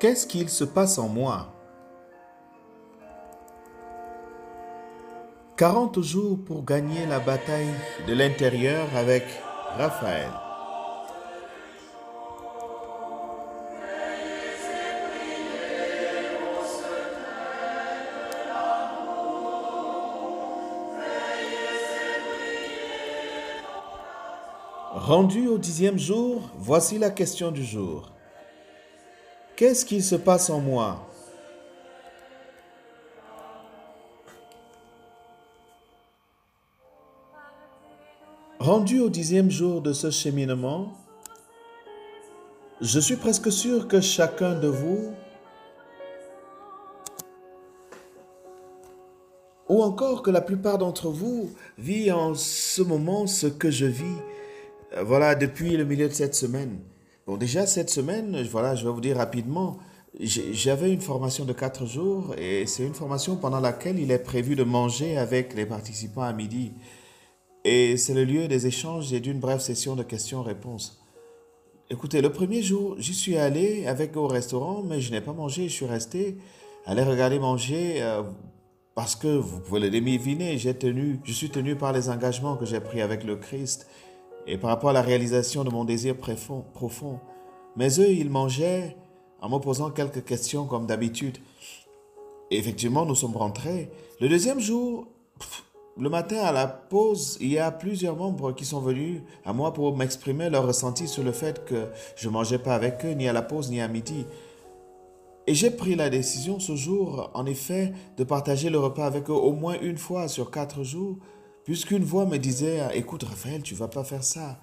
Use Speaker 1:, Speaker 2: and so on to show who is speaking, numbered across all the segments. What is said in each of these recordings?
Speaker 1: Qu'est-ce qu'il se passe en moi? 40 jours pour gagner la bataille de l'intérieur avec Raphaël. Rendu au dixième jour, voici la question du jour. Qu'est-ce qui se passe en moi? Rendu au dixième jour de ce cheminement, je suis presque sûr que chacun de vous, ou encore que la plupart d'entre vous, vit en ce moment ce que je vis, euh, voilà, depuis le milieu de cette semaine. Bon, déjà cette semaine, voilà, je vais vous dire rapidement, j'avais une formation de quatre jours et c'est une formation pendant laquelle il est prévu de manger avec les participants à midi. Et c'est le lieu des échanges et d'une brève session de questions-réponses. Écoutez, le premier jour, j'y suis allé avec au restaurant, mais je n'ai pas mangé, je suis resté, aller regarder manger, euh, parce que vous pouvez le deviner, j'ai tenu, je suis tenu par les engagements que j'ai pris avec le Christ et par rapport à la réalisation de mon désir profond. Mais eux, ils mangeaient en me posant quelques questions comme d'habitude. Effectivement, nous sommes rentrés. Le deuxième jour, le matin à la pause, il y a plusieurs membres qui sont venus à moi pour m'exprimer leur ressenti sur le fait que je ne mangeais pas avec eux, ni à la pause, ni à midi. Et j'ai pris la décision ce jour, en effet, de partager le repas avec eux au moins une fois sur quatre jours, puisqu'une voix me disait, écoute Raphaël, tu vas pas faire ça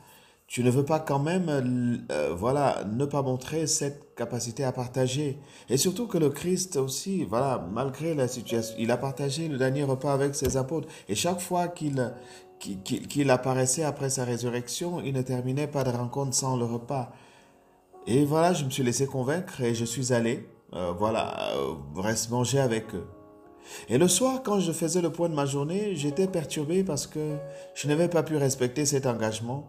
Speaker 1: tu ne veux pas quand même, euh, voilà, ne pas montrer cette capacité à partager. Et surtout que le Christ aussi, voilà, malgré la situation, il a partagé le dernier repas avec ses apôtres. Et chaque fois qu'il qu'il apparaissait après sa résurrection, il ne terminait pas de rencontre sans le repas. Et voilà, je me suis laissé convaincre et je suis allé, euh, voilà, euh, manger avec eux. Et le soir, quand je faisais le point de ma journée, j'étais perturbé parce que je n'avais pas pu respecter cet engagement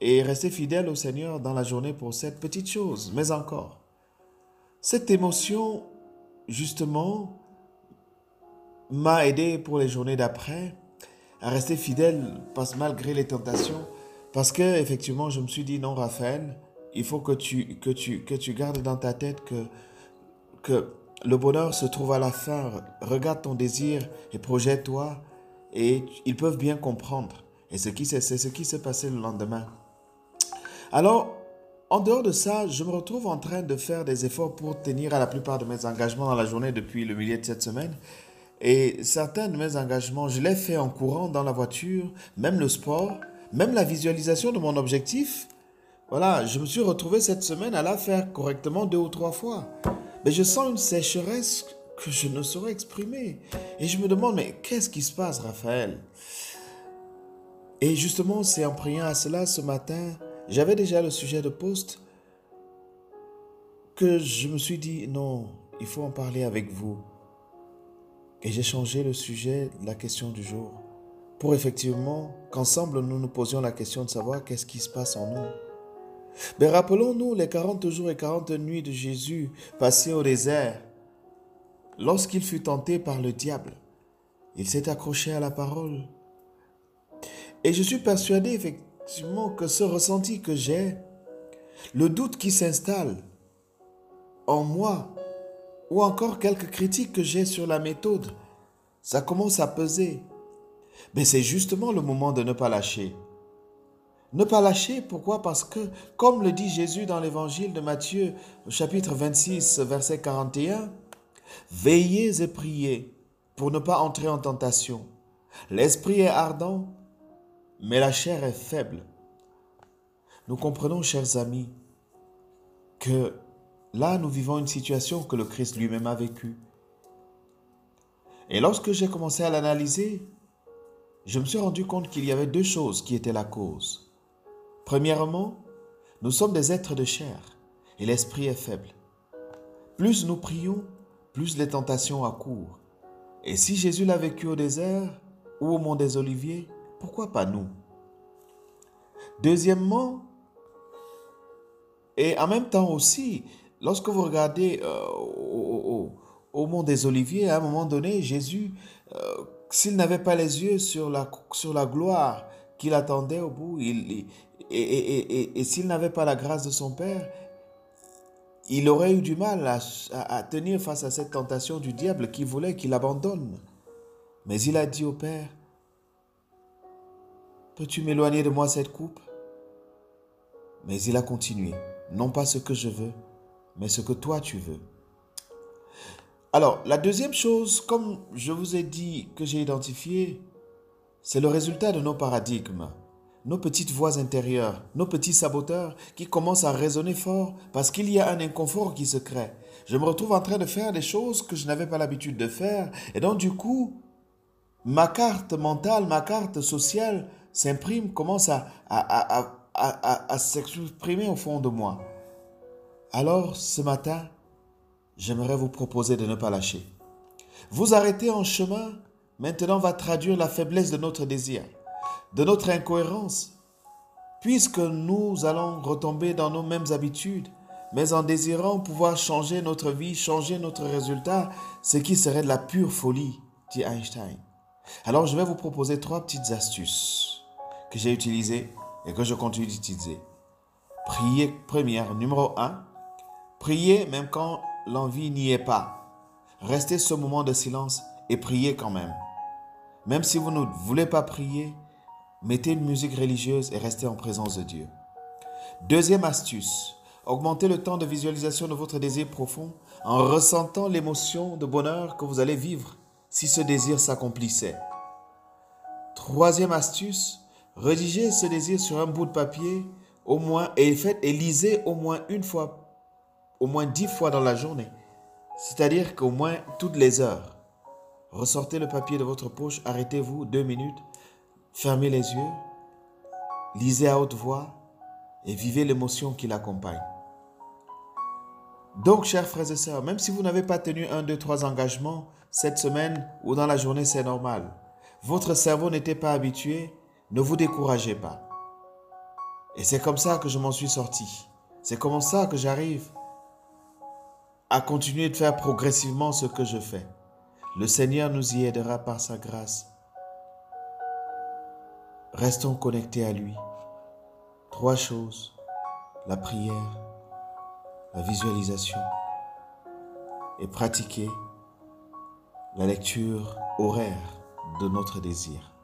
Speaker 1: et rester fidèle au Seigneur dans la journée pour cette petite chose, mais encore. Cette émotion, justement, m'a aidé pour les journées d'après à rester fidèle malgré les tentations, parce que effectivement, je me suis dit non, Raphaël, il faut que tu que tu que tu gardes dans ta tête que que le bonheur se trouve à la fin. Regarde ton désir et projette-toi, et ils peuvent bien comprendre. Et c'est ce qui s'est passé le lendemain. Alors, en dehors de ça, je me retrouve en train de faire des efforts pour tenir à la plupart de mes engagements dans la journée depuis le milieu de cette semaine. Et certains de mes engagements, je les fais en courant dans la voiture, même le sport, même la visualisation de mon objectif. Voilà, je me suis retrouvé cette semaine à la faire correctement deux ou trois fois. Mais je sens une sécheresse que je ne saurais exprimer. Et je me demande, mais qu'est-ce qui se passe, Raphaël? Et justement, c'est en priant à cela ce matin j'avais déjà le sujet de poste que je me suis dit, non, il faut en parler avec vous. Et j'ai changé le sujet, la question du jour, pour effectivement qu'ensemble nous nous posions la question de savoir qu'est-ce qui se passe en nous. Mais rappelons-nous les 40 jours et 40 nuits de Jésus passés au désert. Lorsqu'il fut tenté par le diable, il s'est accroché à la parole. Et je suis persuadé effectivement que ce ressenti que j'ai, le doute qui s'installe en moi, ou encore quelques critiques que j'ai sur la méthode, ça commence à peser. Mais c'est justement le moment de ne pas lâcher. Ne pas lâcher, pourquoi? Parce que, comme le dit Jésus dans l'évangile de Matthieu, chapitre 26, verset 41, Veillez et priez pour ne pas entrer en tentation. L'esprit est ardent, mais la chair est faible. Nous comprenons, chers amis, que là, nous vivons une situation que le Christ lui-même a vécue. Et lorsque j'ai commencé à l'analyser, je me suis rendu compte qu'il y avait deux choses qui étaient la cause. Premièrement, nous sommes des êtres de chair et l'esprit est faible. Plus nous prions, plus les tentations accourent. Et si Jésus l'a vécu au désert ou au mont des Oliviers, pourquoi pas nous? Deuxièmement, et en même temps aussi, lorsque vous regardez euh, au, mont des Oliviers, à un moment donné, Jésus, euh, s'il n'avait pas les yeux sur la, sur la gloire qu'il attendait au bout, il, et, s'il n'avait pas la grâce de son Père, il aurait eu du mal à, à, tenir face à cette tentation du diable qui voulait qu'il abandonne. Mais il a dit au Père, peux-tu m'éloigner de moi cette coupe? Mais il a continué, non pas ce que je veux, mais ce que toi tu veux. Alors, la deuxième chose, comme je vous ai dit que j'ai identifié, c'est le résultat de nos paradigmes, nos petites voix intérieures, nos petits saboteurs qui commencent à résonner fort parce qu'il y a un inconfort qui se crée. Je me retrouve en train de faire des choses que je n'avais pas l'habitude de faire et donc du coup, ma carte mentale, ma carte sociale s'imprime, commence à, à, s'exprimer au fond de moi. Alors, ce matin, j'aimerais vous proposer de ne pas lâcher. Vous arrêter en chemin, maintenant va traduire la faiblesse de notre désir, de notre incohérence, puisque nous allons retomber dans nos mêmes habitudes, mais en désirant pouvoir changer notre vie, changer notre résultat, ce qui serait de la pure folie, dit Einstein. Alors je vais vous proposer trois petites astuces que j'ai utilisées et que je continue d'utiliser. Priez première, numéro un, priez même quand l'envie n'y est pas. Restez ce moment de silence et priez quand même. Même si vous ne voulez pas prier, mettez une musique religieuse et restez en présence de Dieu. Deuxième astuce, augmentez le temps de visualisation de votre désir profond en ressentant l'émotion de bonheur que vous allez vivre si ce désir s'accomplissait. Troisième astuce, rédigez ce désir sur un bout de papier au moins et et lisez au moins une fois au moins dix fois dans la journée. C'est-à-dire qu'au moins toutes les heures. Ressortez le papier de votre poche, arrêtez-vous deux minutes, fermez les yeux, lisez à haute voix et vivez l'émotion qui l'accompagne. Donc, chers frères et sœurs, même si vous n'avez pas tenu un, deux, trois engagements cette semaine ou dans la journée, c'est normal. Votre cerveau n'était pas habitué, ne vous découragez pas. Et c'est comme ça que je m'en suis sorti. C'est comme ça que j'arrive à continuer de faire progressivement ce que je fais. Le Seigneur nous y aidera par sa grâce. Restons connectés à lui. Trois choses. La prière, la visualisation et pratiquer la lecture horaire de notre désir.